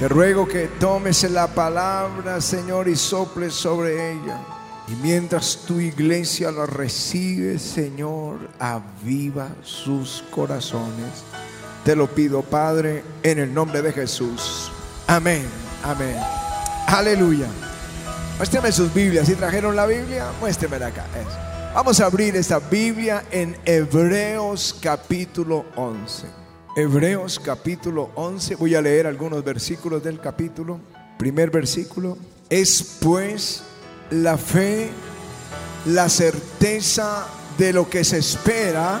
Te ruego que tomes la palabra, Señor, y soples sobre ella. Y mientras tu iglesia la recibe, Señor, aviva sus corazones. Te lo pido, Padre, en el nombre de Jesús. Amén, amén. Aleluya. Muéstrame sus Biblias. Si trajeron la Biblia, muéstrame acá. Vamos a abrir esta Biblia en Hebreos capítulo 11. Hebreos capítulo 11. Voy a leer algunos versículos del capítulo. Primer versículo. Es pues la fe, la certeza de lo que se espera,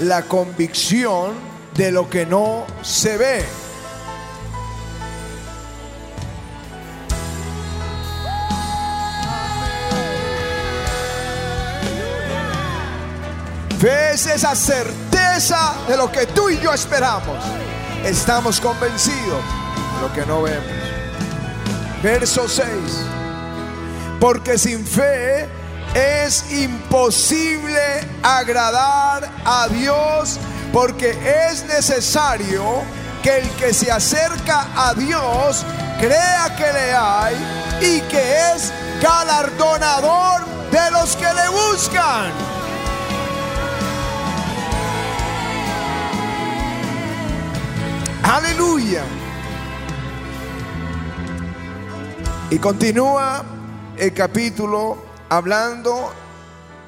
la convicción de lo que no se ve. Fe es esa certeza de lo que tú y yo esperamos. Estamos convencidos de lo que no vemos. Verso 6 porque sin fe es imposible agradar a Dios, porque es necesario que el que se acerca a Dios crea que le hay y que es galardonador de los que le buscan. Aleluya. Y continúa el capítulo hablando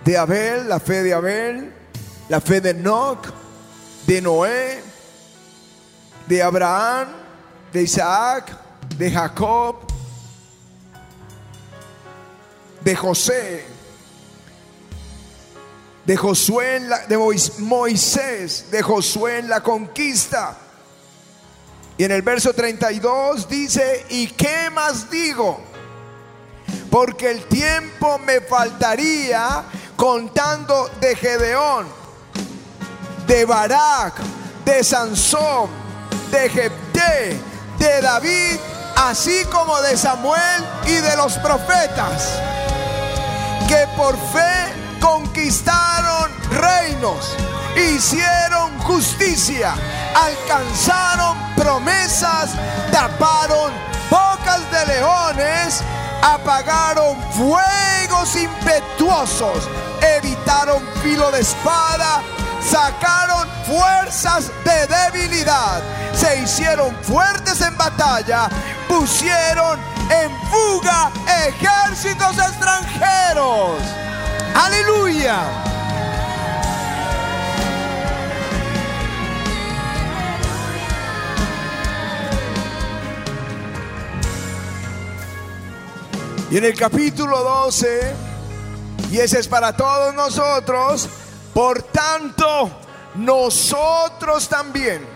de Abel, la fe de Abel, la fe de Enoch, de Noé, de Abraham, de Isaac, de Jacob, de José, de Josué, de Moisés, de Josué en la conquista. Y en el verso 32 dice, ¿y qué más digo? porque el tiempo me faltaría contando de Gedeón, de Barak, de Sansón, de Jepté, de David, así como de Samuel y de los profetas, que por fe conquistaron reinos, hicieron justicia, alcanzaron promesas, taparon bocas de leones, apagaron fuegos impetuosos, evitaron filo de espada, sacaron fuerzas de debilidad, se hicieron fuertes en batalla, pusieron en fuga ejércitos extranjeros. Aleluya. Y en el capítulo 12, y ese es para todos nosotros, por tanto, nosotros también.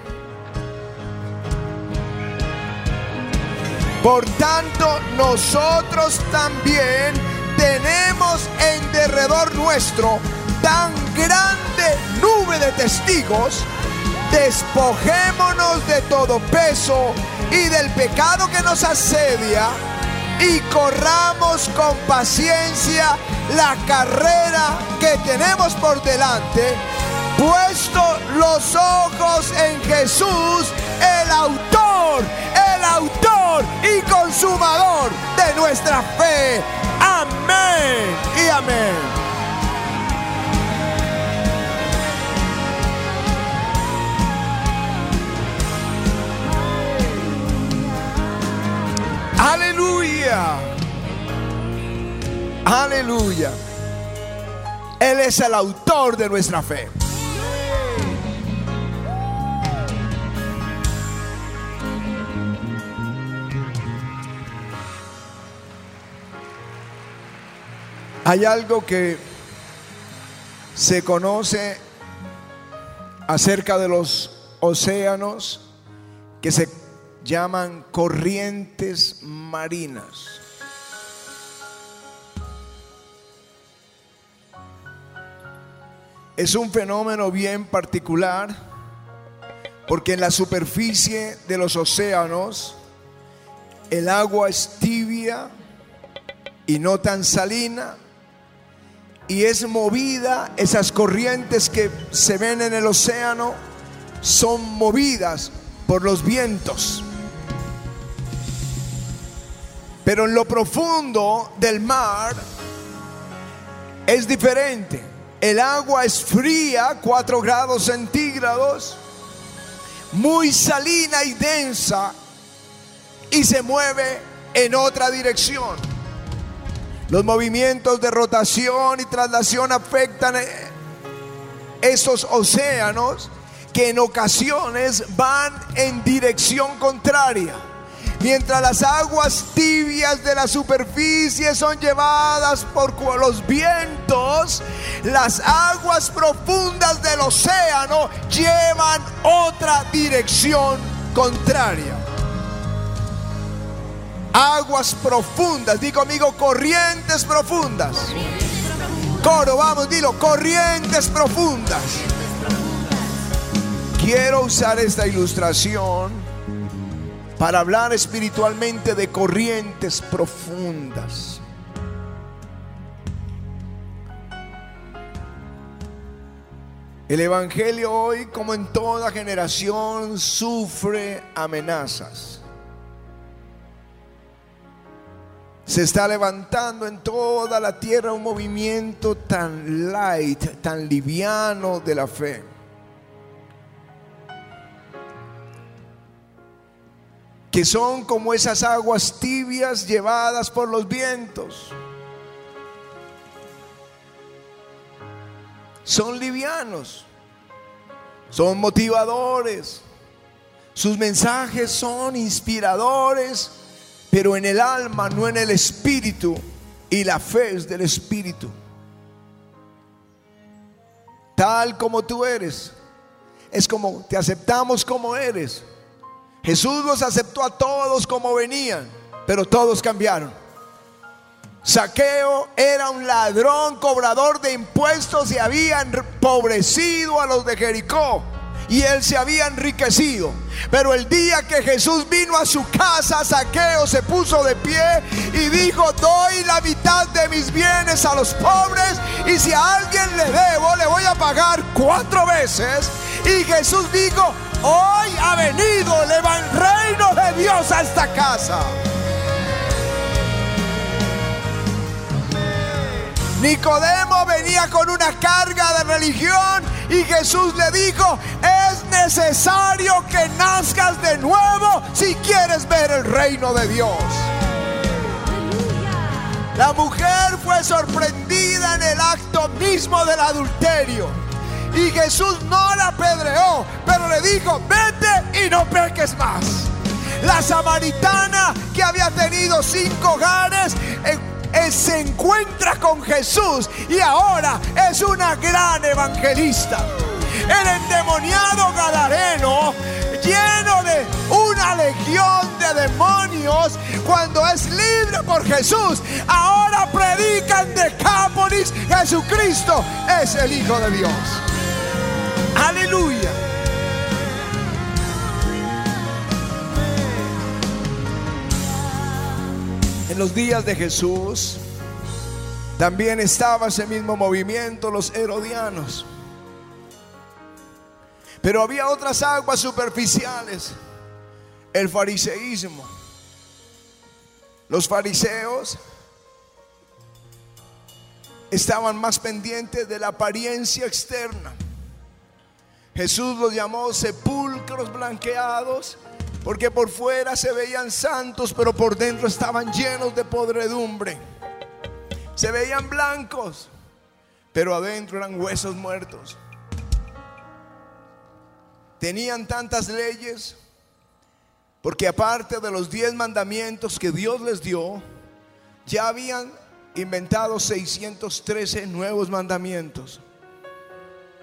Por tanto, nosotros también tenemos en derredor nuestro tan grande nube de testigos. Despojémonos de todo peso y del pecado que nos asedia y corramos con paciencia la carrera que tenemos por delante, puesto los ojos en Jesús, el autor, el autor y consumador de nuestra fe. Amén y amén. Aleluya. Aleluya. Él es el autor de nuestra fe. Hay algo que se conoce acerca de los océanos que se llaman corrientes marinas. Es un fenómeno bien particular porque en la superficie de los océanos el agua es tibia y no tan salina y es movida, esas corrientes que se ven en el océano son movidas por los vientos. Pero en lo profundo del mar es diferente. El agua es fría, 4 grados centígrados, muy salina y densa, y se mueve en otra dirección. Los movimientos de rotación y traslación afectan eh, esos océanos que en ocasiones van en dirección contraria. Mientras las aguas tibias de la superficie son llevadas por los vientos, las aguas profundas del océano llevan otra dirección contraria. Aguas profundas, di conmigo corrientes profundas. Coro, vamos, dilo, corrientes profundas. Quiero usar esta ilustración para hablar espiritualmente de corrientes profundas. El Evangelio hoy, como en toda generación, sufre amenazas. Se está levantando en toda la tierra un movimiento tan light, tan liviano de la fe. Que son como esas aguas tibias llevadas por los vientos. Son livianos, son motivadores, sus mensajes son inspiradores, pero en el alma, no en el espíritu, y la fe es del espíritu. Tal como tú eres, es como te aceptamos como eres Jesús los aceptó a todos como venían, pero todos cambiaron. Saqueo era un ladrón, cobrador de impuestos y había empobrecido a los de Jericó y él se había enriquecido. Pero el día que Jesús vino a su casa, Saqueo se puso de pie y dijo, doy la mitad de mis bienes a los pobres y si a alguien le debo, le voy a pagar cuatro veces. Y Jesús dijo, hoy ha venido el reino de Dios a esta casa. Nicodemo venía con una carga de religión y Jesús le dijo, es necesario que nazcas de nuevo si quieres ver el reino de Dios. La mujer fue sorprendida en el acto mismo del adulterio. Y Jesús no la apedreó, pero le dijo, vete y no peques más. La samaritana que había tenido cinco hogares eh, eh, se encuentra con Jesús y ahora es una gran evangelista. El endemoniado Gadareno, lleno de una legión de demonios, cuando es libre por Jesús, ahora predican de Cápolis, Jesucristo es el Hijo de Dios. Aleluya. En los días de Jesús también estaba ese mismo movimiento, los herodianos. Pero había otras aguas superficiales, el fariseísmo. Los fariseos estaban más pendientes de la apariencia externa. Jesús los llamó sepulcros blanqueados porque por fuera se veían santos, pero por dentro estaban llenos de podredumbre. Se veían blancos, pero adentro eran huesos muertos. Tenían tantas leyes, porque aparte de los diez mandamientos que Dios les dio, ya habían inventado 613 nuevos mandamientos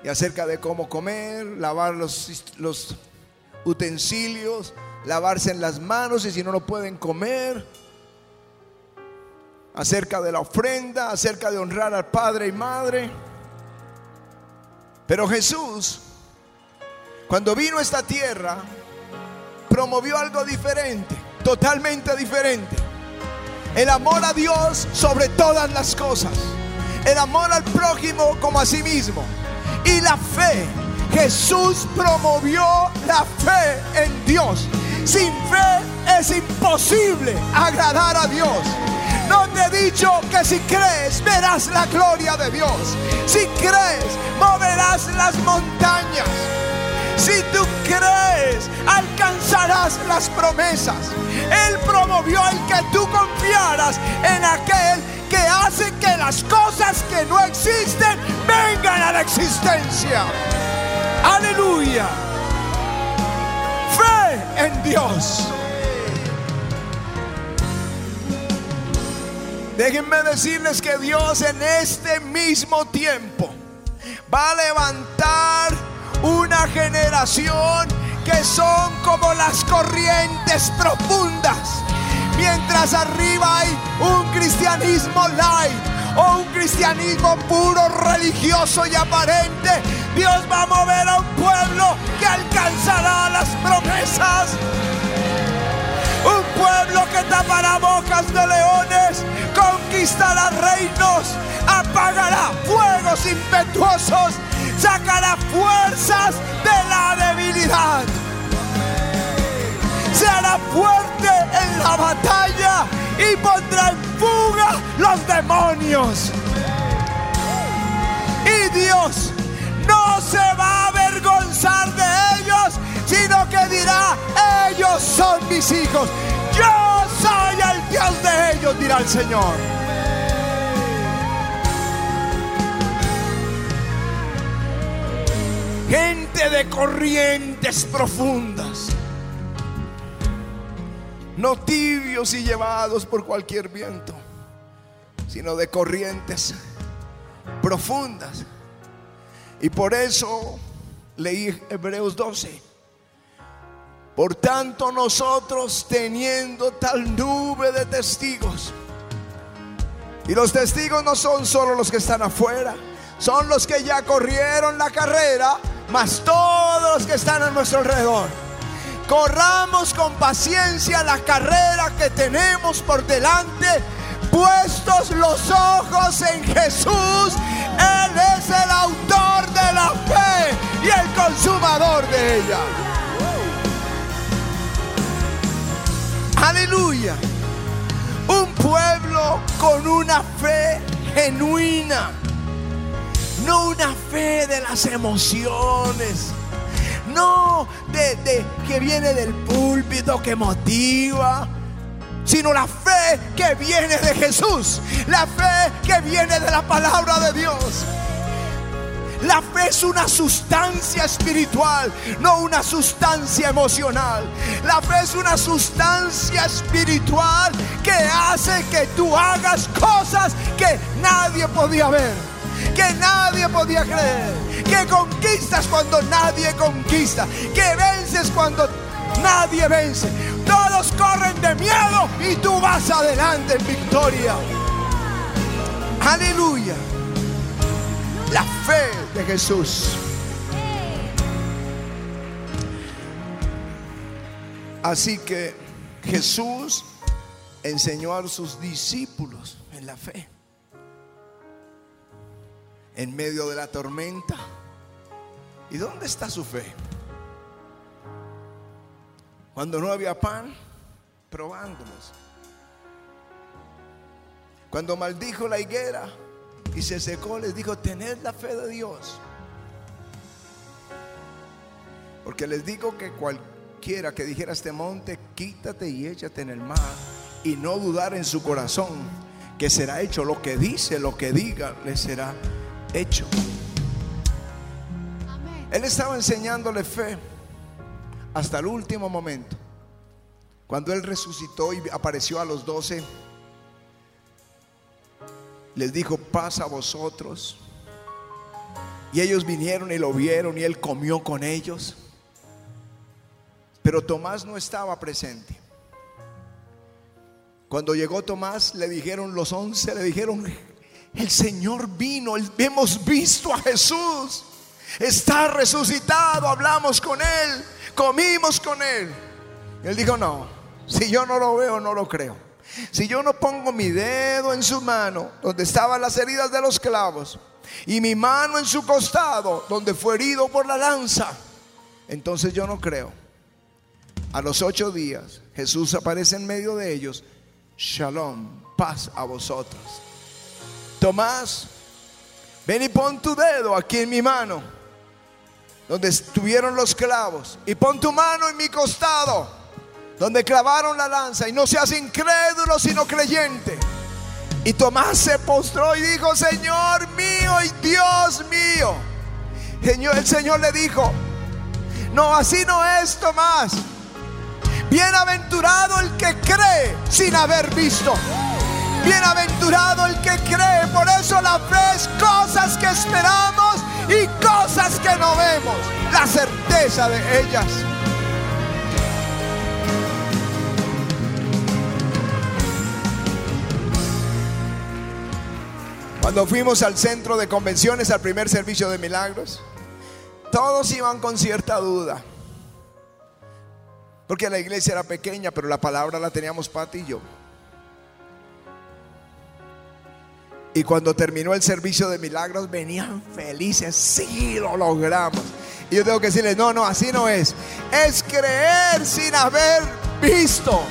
y acerca de cómo comer, lavar los, utensilios, lavarse en las manos y si no, lo pueden comer. Acerca de la ofrenda, acerca de honrar al padre y madre. Pero Jesús, cuando vino a esta tierra, promovió algo diferente, totalmente diferente. El amor a Dios sobre todas las cosas. El amor al prójimo como a sí mismo y la fe. Jesús promovió la fe en Dios. Sin fe es imposible agradar a Dios. No te he dicho que si crees verás la gloria de Dios. Si crees moverás las montañas. Si tú crees, alcanzarás las promesas. Él promovió el que tú confiaras en aquel que hace que las cosas que no existen vengan a la existencia. Aleluya. Fe en Dios. Déjenme decirles que Dios en este mismo tiempo va a levantar una generación que son como las corrientes profundas. Mientras arriba hay un cristianismo light o un cristianismo puro, religioso y aparente, Dios va a mover a un pueblo que alcanzará las promesas. Un pueblo que tapará bocas de leones, conquistará reinos, apagará fuegos impetuosos, sacará fuerzas de la debilidad. Se hará fuerte en la batalla y pondrá en fuga los demonios. Y Dios no se va a avergonzar de ellos, sino que dirá, ellos son mis hijos. Yo soy el Dios de ellos, dirá el Señor. Gente de corrientes profundas, no tibios y llevados por cualquier viento, sino de corrientes profundas. Y por eso leí Hebreos 12. Por tanto nosotros teniendo tal nube de testigos, y los testigos no son solo los que están afuera, son los que ya corrieron la carrera, más todos los que están a nuestro alrededor. Corramos con paciencia la carrera que tenemos por delante, puestos los ojos en Jesús. Él es el autor de la fe y el consumador de ella. Aleluya. Un pueblo con una fe genuina. No una fe de las emociones. No de, de que viene del púlpito que motiva sino la fe que viene de Jesús, la fe que viene de la palabra de Dios. La fe es una sustancia espiritual, no una sustancia emocional. La fe es una sustancia espiritual que hace que tú hagas cosas que nadie podía ver, que nadie podía creer, que conquistas cuando nadie conquista, que vences cuando nadie vence. Todos corren de miedo y tú vas adelante en victoria. Aleluya. La fe de Jesús. Así que Jesús enseñó a sus discípulos en la fe. En medio de la tormenta. ¿Y dónde está su fe? Cuando no había pan, probándolos. Cuando maldijo la higuera y se secó, les dijo, tened la fe de Dios. Porque les digo que cualquiera que dijera este monte, quítate y échate en el mar, y no dudar en su corazón que será hecho lo que dice, lo que diga, le será hecho. Él estaba enseñándole fe hasta el último momento. Cuando Él resucitó y apareció a los doce, les dijo, pasa a vosotros. Y ellos vinieron y lo vieron y Él comió con ellos. Pero Tomás no estaba presente. Cuando llegó Tomás, le dijeron los once, le dijeron, el Señor vino, hemos visto a Jesús. Está resucitado, hablamos con Él, comimos con Él. él dijo, no, si yo no lo veo, no lo creo. Si yo no pongo mi dedo en su mano, donde estaban las heridas de los clavos, y mi mano en su costado, donde fue herido por la lanza, entonces yo no creo. A los ocho días Jesús aparece en medio de ellos. Shalom, paz a vosotros. Tomás, ven y pon tu dedo aquí en mi mano, donde estuvieron los clavos, y pon tu mano en mi costado, donde clavaron la lanza, y no seas incrédulo, sino creyente. Y Tomás se postró y dijo, Señor mío y Dios mío. Señor, el Señor le dijo, no, así no es Tomás. Bienaventurado el que cree sin haber visto. Bienaventurado el que cree. Por eso la fe es cosas que esperamos y cosas que no vemos. La certeza de ellas. Cuando fuimos al centro de convenciones, al primer servicio de milagros, todos iban con cierta duda. Porque la iglesia era pequeña, pero la palabra la teníamos Pati y yo. Y cuando terminó el servicio de milagros, venían felices. Sí, lo logramos. Y yo tengo que decirles, no, no, así no es. Es creer sin haber visto.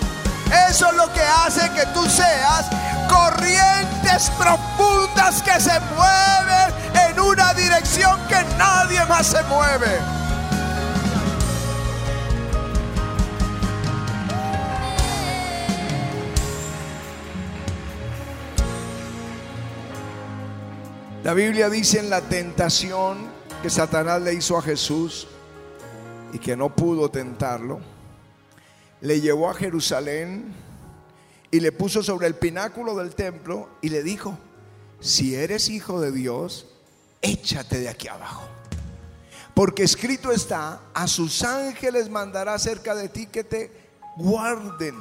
Eso es lo que hace que tú seas corrientes profundas que se mueven en una dirección que nadie más se mueve. La Biblia dice en la tentación que Satanás le hizo a Jesús y que no pudo tentarlo, le llevó a Jerusalén y le puso sobre el pináculo del templo y le dijo, si eres hijo de Dios, échate de aquí abajo. Porque escrito está, a sus ángeles mandará cerca de ti que te guarden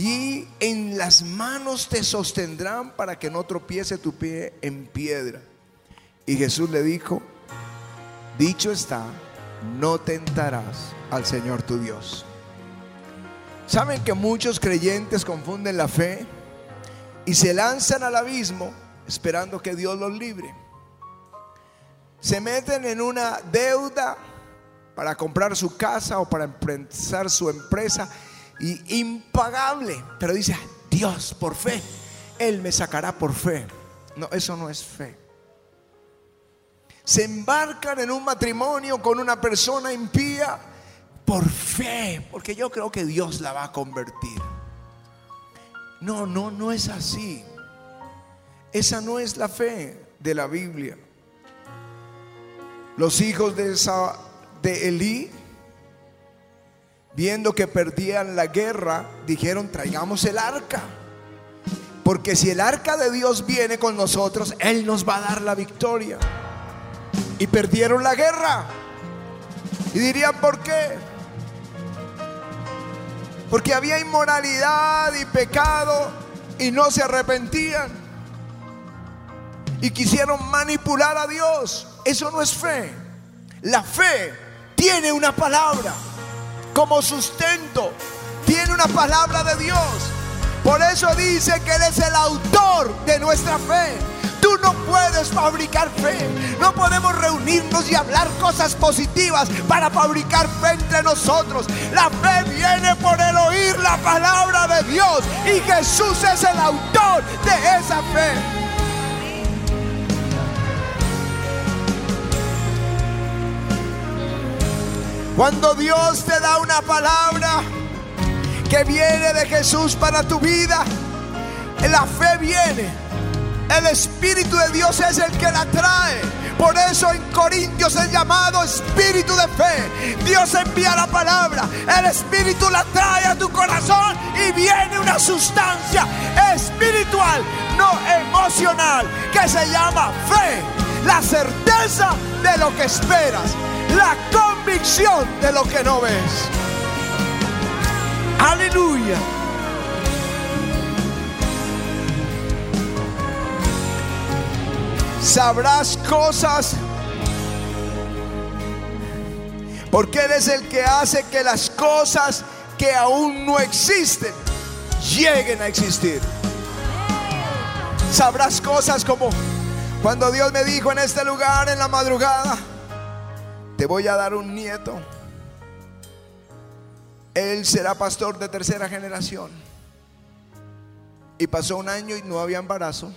y en las manos te sostendrán para que no tropiece tu pie en piedra. Y Jesús le dijo, dicho está, no tentarás al Señor tu Dios. ¿Saben que muchos creyentes confunden la fe y se lanzan al abismo esperando que Dios los libre? Se meten en una deuda para comprar su casa o para empezar su empresa y impagable. Pero dice, Dios, por fe, Él me sacará por fe. No, eso no es fe. Se embarcan en un matrimonio con una persona impía por fe, porque yo creo que Dios la va a convertir. No, no, no es así. Esa no es la fe de la Biblia. Los hijos de, esa, de Elí viendo que perdían la guerra, dijeron, traigamos el arca. Porque si el arca de Dios viene con nosotros, Él nos va a dar la victoria. Y perdieron la guerra. Y dirían, ¿por qué? Porque había inmoralidad y pecado y no se arrepentían. Y quisieron manipular a Dios. Eso no es fe. La fe tiene una palabra como sustento. Tiene una palabra de Dios. Por eso dice que Él es el autor de nuestra fe. Tú no puedes fabricar fe. No podemos reunirnos y hablar cosas positivas para fabricar fe entre nosotros. La fe viene por el oír la palabra de Dios. Y Jesús es el autor de esa fe. Cuando Dios te da una palabra que viene de Jesús para tu vida, la fe viene. El Espíritu de Dios es el que la trae. Por eso en Corintios es llamado Espíritu de fe. Dios envía la palabra. El Espíritu la trae a tu corazón y viene una sustancia espiritual, no emocional, que se llama fe. La certeza de lo que esperas. La de lo que no ves. Aleluya. Sabrás cosas porque eres el que hace que las cosas que aún no existen lleguen a existir. Sabrás cosas como cuando Dios me dijo en este lugar en la madrugada, te voy a dar un nieto. Él será pastor de tercera generación. Y pasó un año y no había embarazo.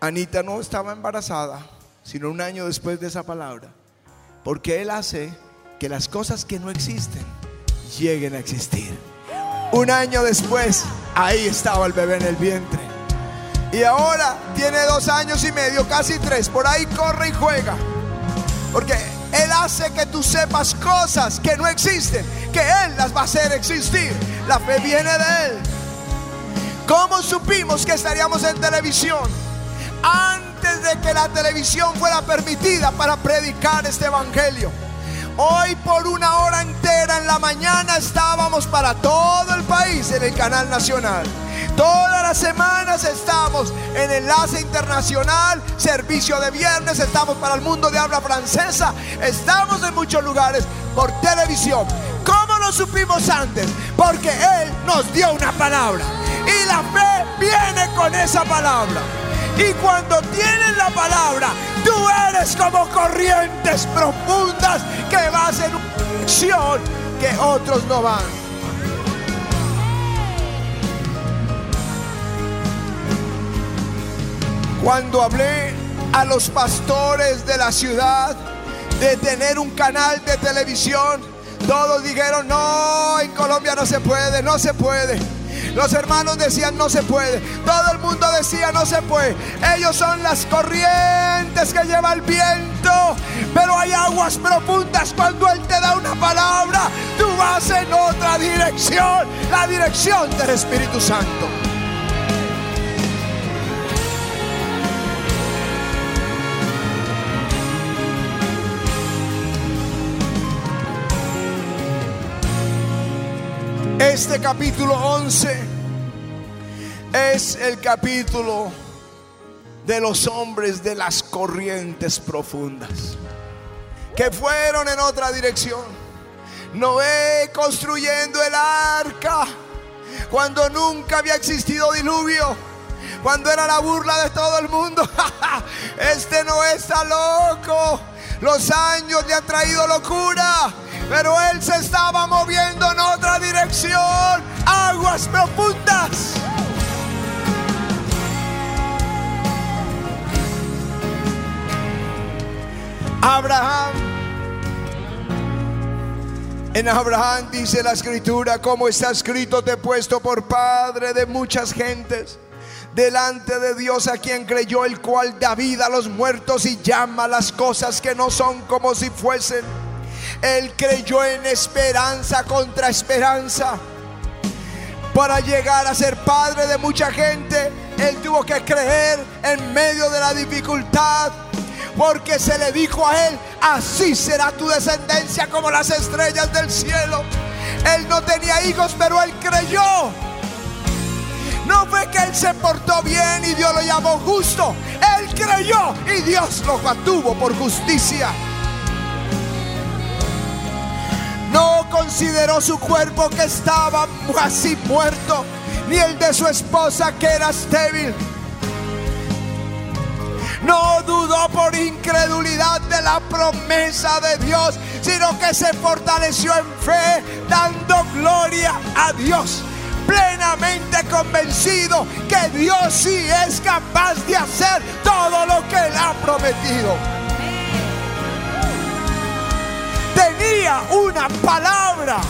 Anita no estaba embarazada, sino un año después de esa palabra. Porque Él hace que las cosas que no existen lleguen a existir. Un año después, ahí estaba el bebé en el vientre. Y ahora tiene dos años y medio, casi tres. Por ahí corre y juega. Porque Él hace que tú sepas cosas que no existen, que Él las va a hacer existir. La fe viene de Él. ¿Cómo supimos que estaríamos en televisión? Antes de que la televisión fuera permitida para predicar este evangelio. Hoy por una hora entera en la mañana estábamos para todo el país en el canal nacional. Todas las semanas estamos en enlace internacional, servicio de viernes, estamos para el mundo de habla francesa, estamos en muchos lugares por televisión. ¿Cómo lo supimos antes? Porque Él nos dio una palabra y la fe viene con esa palabra. Y cuando tienes la palabra, tú eres como corrientes profundas que vas en una dirección que otros no van. Cuando hablé a los pastores de la ciudad de tener un canal de televisión, todos dijeron, no, en Colombia no se puede, no se puede. Los hermanos decían no se puede. Todo el mundo decía no se puede. Ellos son las corrientes que lleva el viento. Pero hay aguas profundas cuando Él te da una palabra. Tú vas en otra dirección. La dirección del Espíritu Santo. Este capítulo 11 es el capítulo de los hombres de las corrientes profundas que fueron en otra dirección. Noé construyendo el arca cuando nunca había existido diluvio, cuando era la burla de todo el mundo. Este Noé está loco. Los años le han traído locura. Pero él se estaba moviendo en otra dirección. Aguas profundas. Abraham. En Abraham dice la escritura, como está escrito, te he puesto por padre de muchas gentes delante de Dios a quien creyó, el cual da vida a los muertos y llama las cosas que no son como si fuesen. Él creyó en esperanza contra esperanza. Para llegar a ser padre de mucha gente, Él tuvo que creer en medio de la dificultad. Porque se le dijo a Él, así será tu descendencia como las estrellas del cielo. Él no tenía hijos, pero Él creyó. No fue que Él se portó bien y Dios lo llamó justo. Él creyó y Dios lo mantuvo por justicia. No consideró su cuerpo que estaba así muerto, ni el de su esposa que era estéril. No dudó por incredulidad de la promesa de Dios, sino que se fortaleció en fe, dando gloria a Dios plenamente convencido que Dios sí es capaz de hacer todo lo que Él ha prometido. tenía una palabra.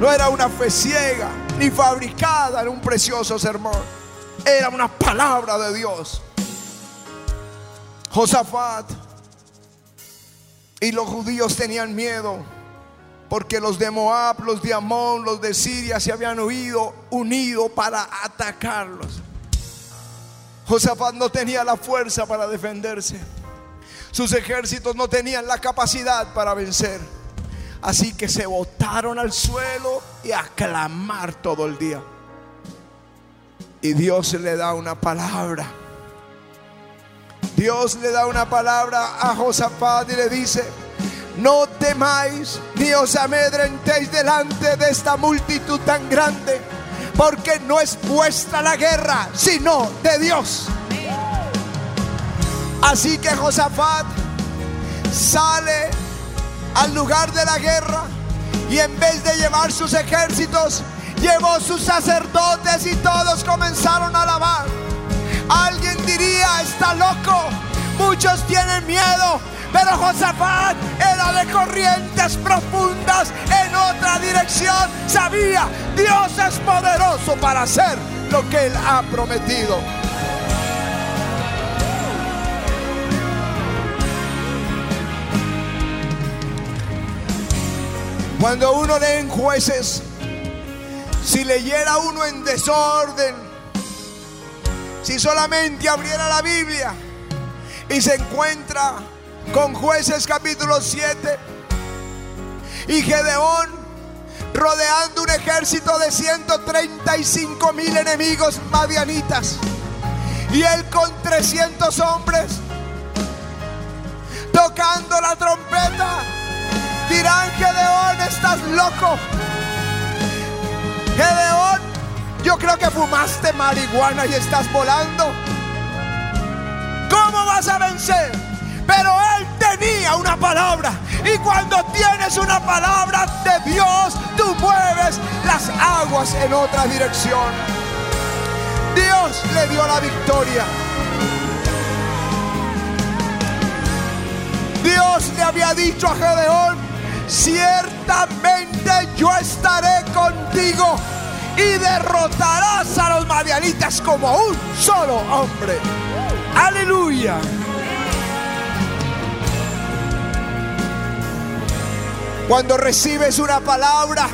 No era una fe ciega ni fabricada en un precioso sermón. Era una palabra de Dios. Josafat y los judíos tenían miedo porque los de Moab, los de Amón, los de Siria se habían huido, unido para atacarlos. Josafat no tenía la fuerza para defenderse. Sus ejércitos no tenían la capacidad para vencer. Así que se botaron al suelo y a clamar todo el día. Y Dios le da una palabra. Dios le da una palabra a Josafat y le dice, no temáis ni os amedrentéis delante de esta multitud tan grande, porque no es vuestra la guerra, sino de Dios. Así que Josafat sale al lugar de la guerra y en vez de llevar sus ejércitos, llevó sus sacerdotes y todos comenzaron a alabar. Alguien diría, está loco, muchos tienen miedo, pero Josafat era de corrientes profundas en otra dirección. Sabía, Dios es poderoso para hacer lo que Él ha prometido. Cuando uno lee en jueces, si leyera uno en desorden, si solamente abriera la Biblia y se encuentra con jueces capítulo 7 y Gedeón rodeando un ejército de 135 mil enemigos madianitas y él con 300 hombres tocando la trompeta dirán Gedeón estás loco Gedeón yo creo que fumaste marihuana y estás volando. ¿cómo vas a vencer? Pero él tenía una palabra y cuando tienes una palabra de Dios, tú mueves las aguas en otra dirección. Dios le dio la victoria. Dios le había dicho a Gedeón, ciertamente yo estaré contigo y derrotarás a los madianitas como un solo hombre. Aleluya. Cuando recibes una palabra,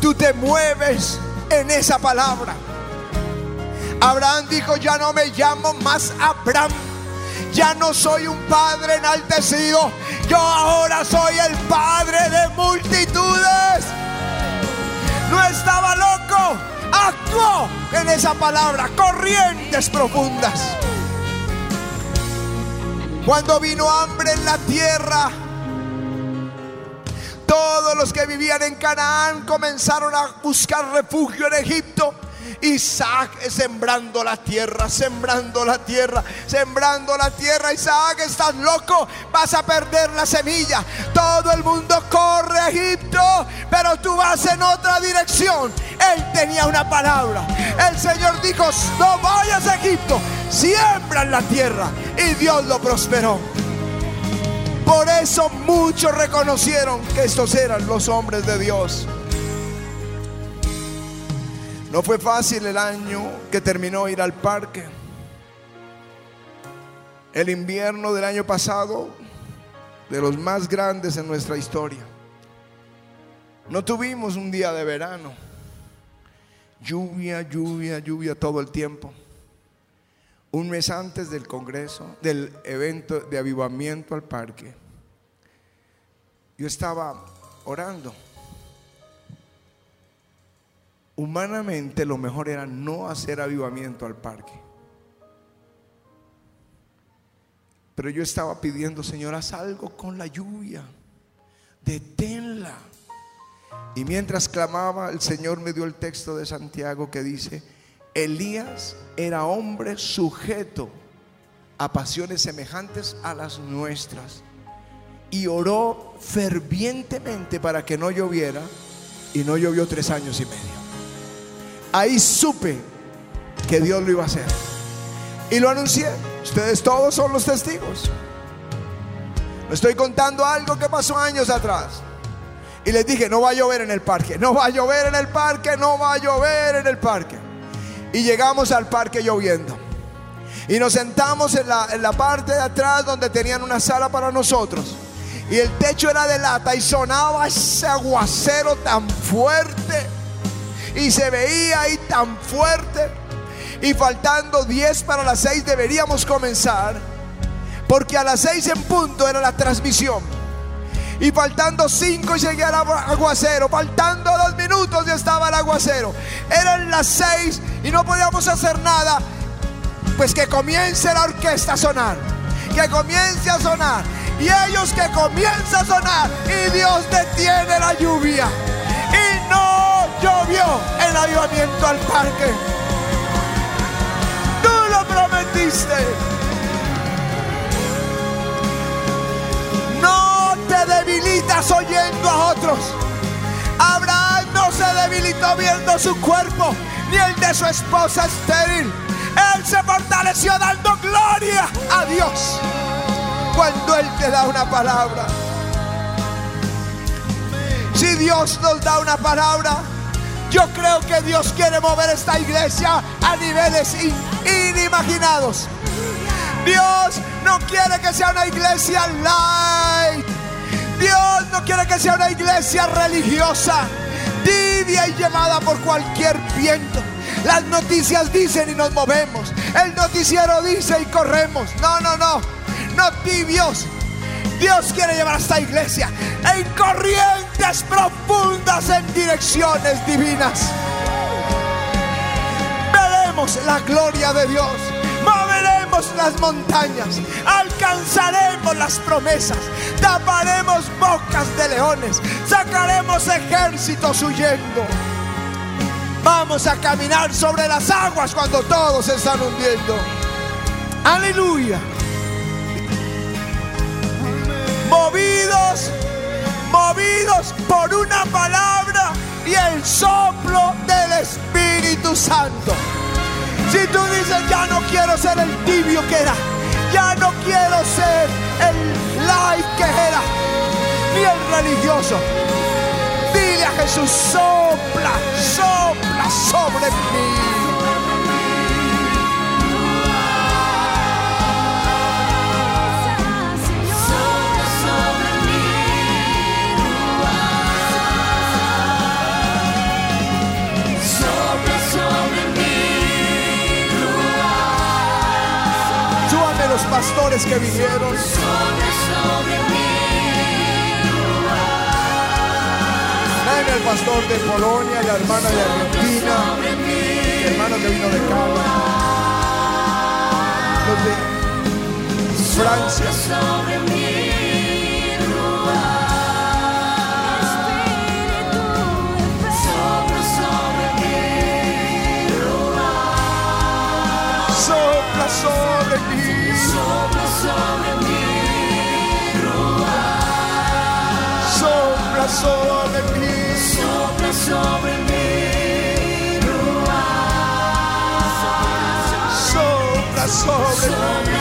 tú te mueves en esa palabra. Abraham dijo, ya no me llamo más Abraham. Ya no soy un padre enaltecido. Yo ahora soy el padre de multitudes. No estaba loco. Actuó en esa palabra. Corrientes profundas. Cuando vino hambre en la tierra todos los que vivían en Canaán comenzaron a buscar refugio en Egipto. Isaac sembrando la tierra, sembrando la tierra, sembrando la tierra. Isaac, estás loco, vas a perder la semilla. Todo el mundo corre a Egipto, pero tú vas en otra dirección. Él tenía una palabra. El Señor dijo, no vayas a Egipto, siembra en la tierra. Y Dios lo prosperó. Por eso muchos reconocieron que estos eran los hombres de Dios. No fue fácil el año que terminó ir al parque. El invierno del año pasado, de los más grandes en nuestra historia. No tuvimos un día de verano. Lluvia, lluvia, lluvia todo el tiempo. Un mes antes del Congreso, del evento de avivamiento al parque, yo estaba orando. Humanamente lo mejor era no hacer avivamiento al parque. Pero yo estaba pidiendo, Señor, haz algo con la lluvia. Deténla. Y mientras clamaba, el Señor me dio el texto de Santiago que dice, Elías era hombre sujeto a pasiones semejantes a las nuestras. Y oró fervientemente para que no lloviera. Y no llovió tres años y medio. Ahí supe que Dios lo iba a hacer. Y lo anuncié. Ustedes todos son los testigos. Le estoy contando algo que pasó años atrás. Y les dije, no va a llover en el parque, no va a llover en el parque, no va a llover en el parque. Y llegamos al parque lloviendo. Y nos sentamos en la, en la parte de atrás donde tenían una sala para nosotros. Y el techo era de lata y sonaba ese aguacero tan fuerte. Y se veía ahí tan fuerte. Y faltando 10 para las 6 deberíamos comenzar. Porque a las 6 en punto era la transmisión. Y faltando 5 y seguía el aguacero. Faltando 2 minutos ya estaba el aguacero. Eran las 6 y no podíamos hacer nada. Pues que comience la orquesta a sonar. Que comience a sonar. Y ellos que comienza a sonar. Y Dios detiene la lluvia. Y no llovió el avivamiento al parque. Tú lo prometiste. Te debilitas oyendo a otros. Abraham no se debilitó viendo su cuerpo, ni el de su esposa estéril. Él se fortaleció dando gloria a Dios cuando Él te da una palabra. Si Dios nos da una palabra, yo creo que Dios quiere mover esta iglesia a niveles inimaginados. Dios no quiere que sea una iglesia light. Dios no quiere que sea una iglesia religiosa, tibia y llevada por cualquier viento. Las noticias dicen y nos movemos. El noticiero dice y corremos. No, no, no. No tibios. Dios quiere llevar a esta iglesia en corrientes profundas en direcciones divinas. Veremos la gloria de Dios. Las montañas. Alcanzaremos las promesas. Taparemos bocas de leones. Sacaremos ejércitos huyendo. Vamos a caminar sobre las aguas cuando todos se están hundiendo. Aleluya. Movidos, movidos por una palabra y el soplo del Espíritu Santo. Si tú dices, ya no quiero ser el tibio que era, ya no quiero ser el light que era, ni el religioso. Dile a Jesús, sopla, sopla sobre mí. Pastores que vinieron. Ven el pastor de Polonia, la hermana de Argentina, hermano que vino de Cali, los de Francia. Sopla sobre mí, sopla sobre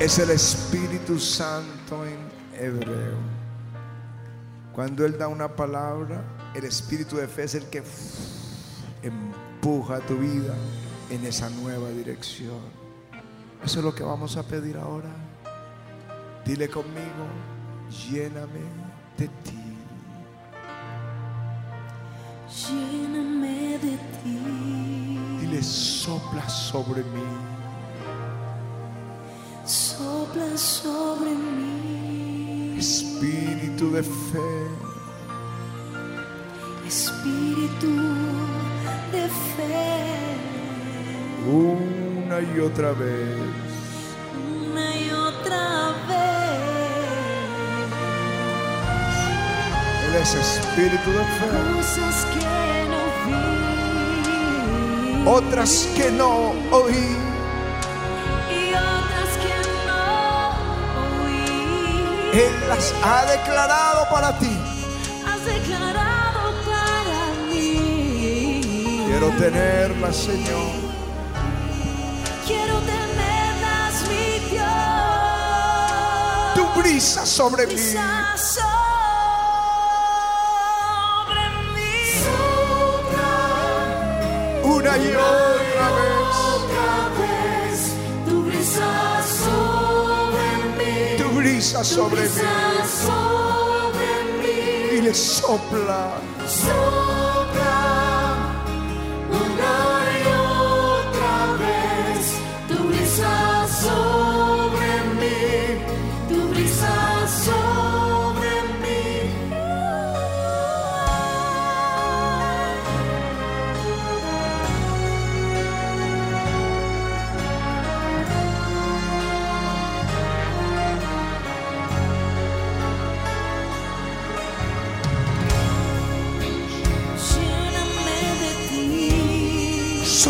es el Espíritu Santo en hebreo. Cuando Él da una palabra, el Espíritu de fe es el que empuja tu vida en esa nueva dirección. Eso es lo que vamos a pedir ahora. Dile conmigo, lléname de ti. lléname de ti, Dile, sopla sobre mí. Sopla sobre mí, Espíritu de fe. Espíritu de fe, Una y otra vez. una y otra vez, Él es espíritu de fe. cosas que no vi, Otras que no oí. Él las ha declarado para ti. has declarado para mí. Quiero tenerlas, Señor. Quiero tenerlas, mi Dios. Tu brisa sobre mí. Sobre mí. Una y otra vez. Tu brisa brisa sobre mí. Y le. Sopla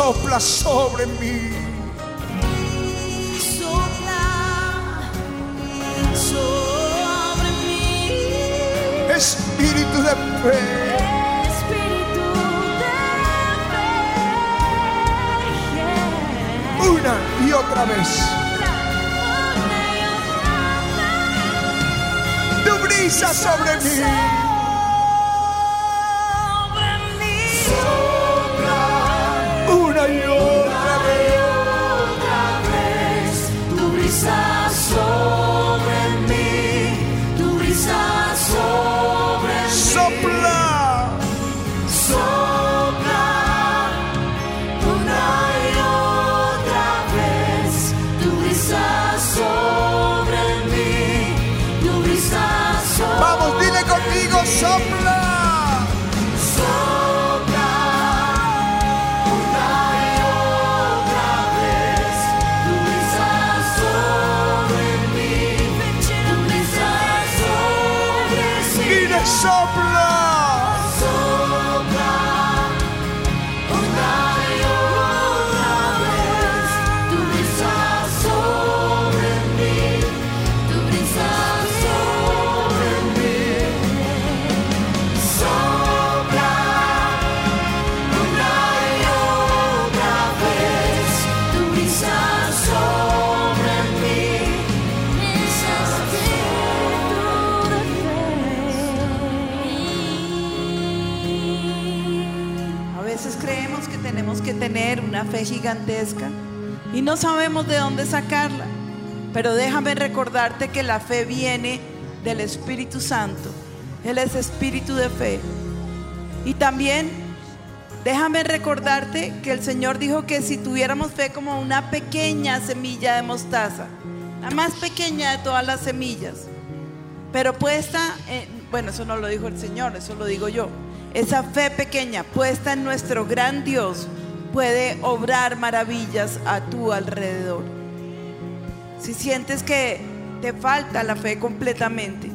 Sopla sobre mí. Sopla sobre mí. Espíritu de fe. Espíritu de fe. Una y otra vez. Tu brisa sobre mí. Gigantesca y no sabemos de dónde sacarla. Pero déjame recordarte que la fe viene del Espíritu Santo. Él es espíritu de fe. Y también déjame recordarte que el Señor dijo que si tuviéramos fe como una pequeña semilla de mostaza, la más pequeña de todas las semillas, pero puesta, en- bueno, eso no lo dijo el Señor, eso lo digo yo. Esa fe pequeña puesta en nuestro gran Dios puede obrar maravillas a tu alrededor. Si sientes que te falta la fe completamente,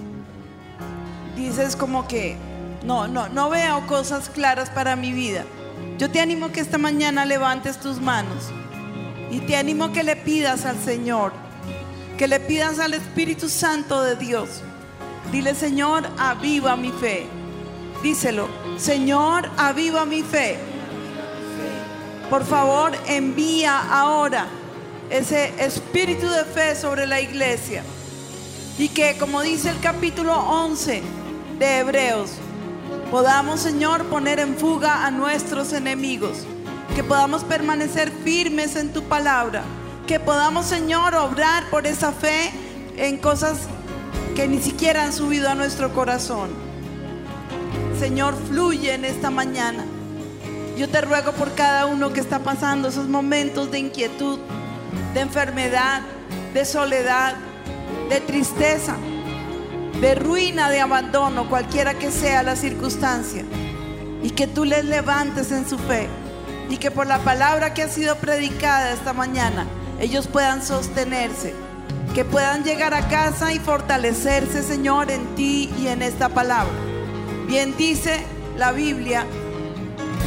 dices como que no, no, no veo cosas claras para mi vida. Yo te animo que esta mañana levantes tus manos y te animo que le pidas al Señor, que le pidas al Espíritu Santo de Dios. Dile, Señor, aviva mi fe. Díselo, Señor, aviva mi fe. Por favor, envía ahora ese espíritu de fe sobre la iglesia. Y que, como dice el capítulo 11 de Hebreos, podamos, Señor, poner en fuga a nuestros enemigos. Que podamos permanecer firmes en tu palabra. Que podamos, Señor, obrar por esa fe en cosas que ni siquiera han subido a nuestro corazón. Señor, fluye en esta mañana. Yo te ruego por cada uno que está pasando esos momentos de inquietud, de enfermedad, de soledad, de tristeza, de ruina, de abandono, cualquiera que sea la circunstancia. Y que tú les levantes en su fe. Y que por la palabra que ha sido predicada esta mañana, ellos puedan sostenerse. Que puedan llegar a casa y fortalecerse, Señor, en ti y en esta palabra. Bien dice la Biblia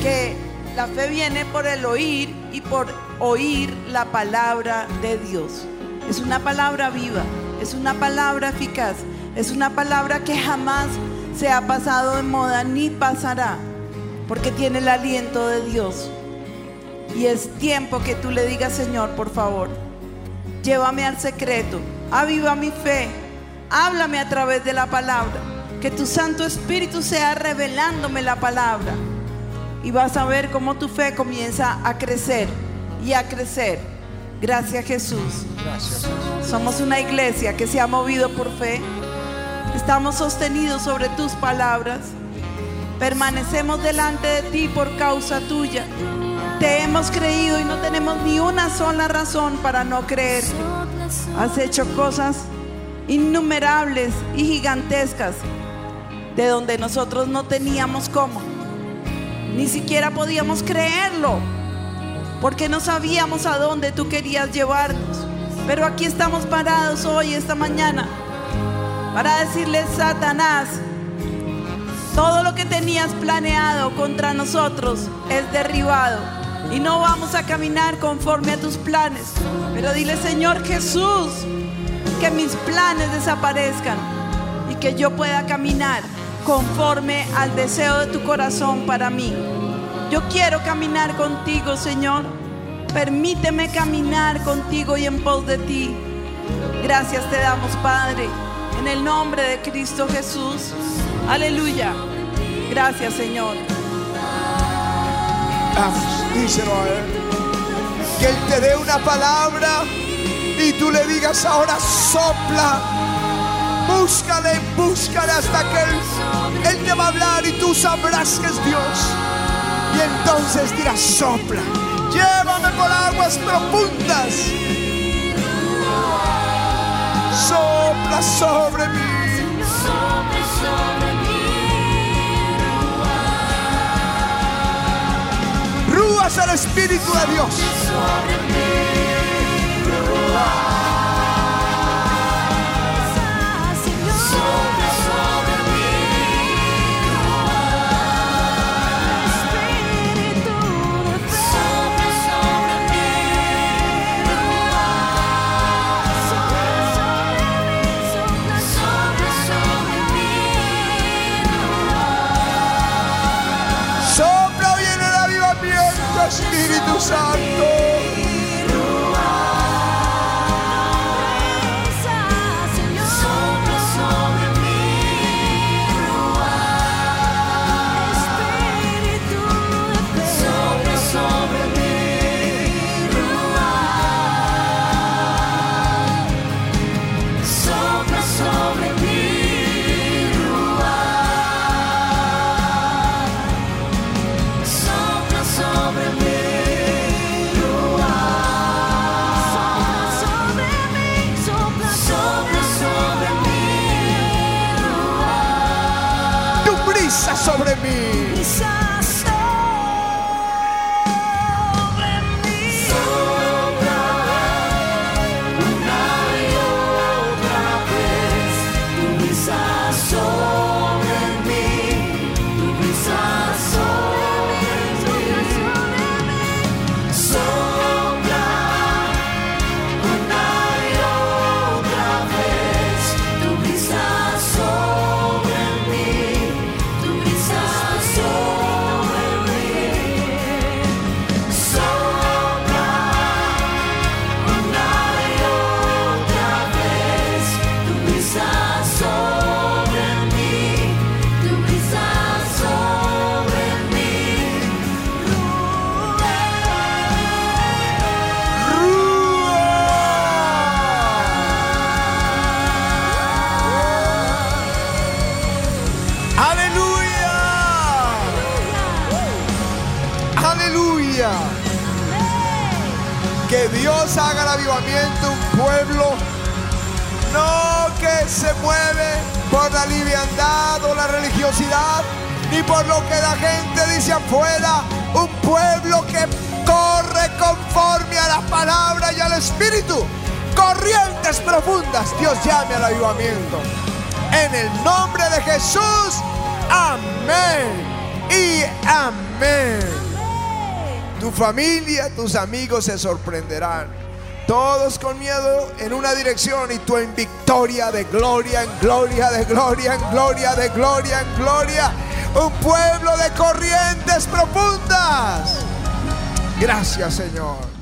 que la fe viene por el oír y por oír la palabra de Dios. Es una palabra viva, es una palabra eficaz, Es una palabra que jamás se ha pasado de moda ni pasará, porque tiene el aliento de Dios. Y es tiempo que tú le digas, Señor, por favor, llévame al secreto, aviva mi fe, háblame a través de la palabra, que tu Santo Espíritu sea revelándome la palabra. Y vas a ver cómo tu fe comienza a crecer y a crecer. Gracias Jesús. Gracias. Somos una iglesia que se ha movido por fe. Estamos sostenidos sobre tus palabras. Permanecemos delante de ti por causa tuya. Te hemos creído y no tenemos ni una sola razón para no creer. Has hecho cosas innumerables y gigantescas de donde nosotros no teníamos cómo. Ni siquiera podíamos creerlo porque no sabíamos a dónde tú querías llevarnos. Pero aquí estamos parados hoy, esta mañana, para decirle, Satanás, todo lo que tenías planeado contra nosotros es derribado y no vamos a caminar conforme a tus planes. Pero dile, Señor Jesús, que mis planes desaparezcan y que yo pueda caminar conforme al deseo de tu corazón para mí. Yo quiero caminar contigo, Señor. Permíteme caminar contigo y en pos de ti. Gracias te damos, Padre, en el nombre de Cristo Jesús. Aleluya. Gracias, Señor. Díselo a Él. Que Él te dé una palabra y tú le digas ahora sopla. Búscale, búscale hasta que Él, Él te va a hablar y tú sabrás que es Dios. Y entonces dirás sopla. Llévame por aguas profundas. Sopla sobre mí. Sobre, sobre mí, Rúas al Espíritu de Dios. Familia, tus amigos se sorprenderán Todos con miedo en una dirección y tú en victoria de gloria en gloria, de gloria en gloria, de gloria en gloria. Un pueblo de corrientes profundas. Gracias Señor.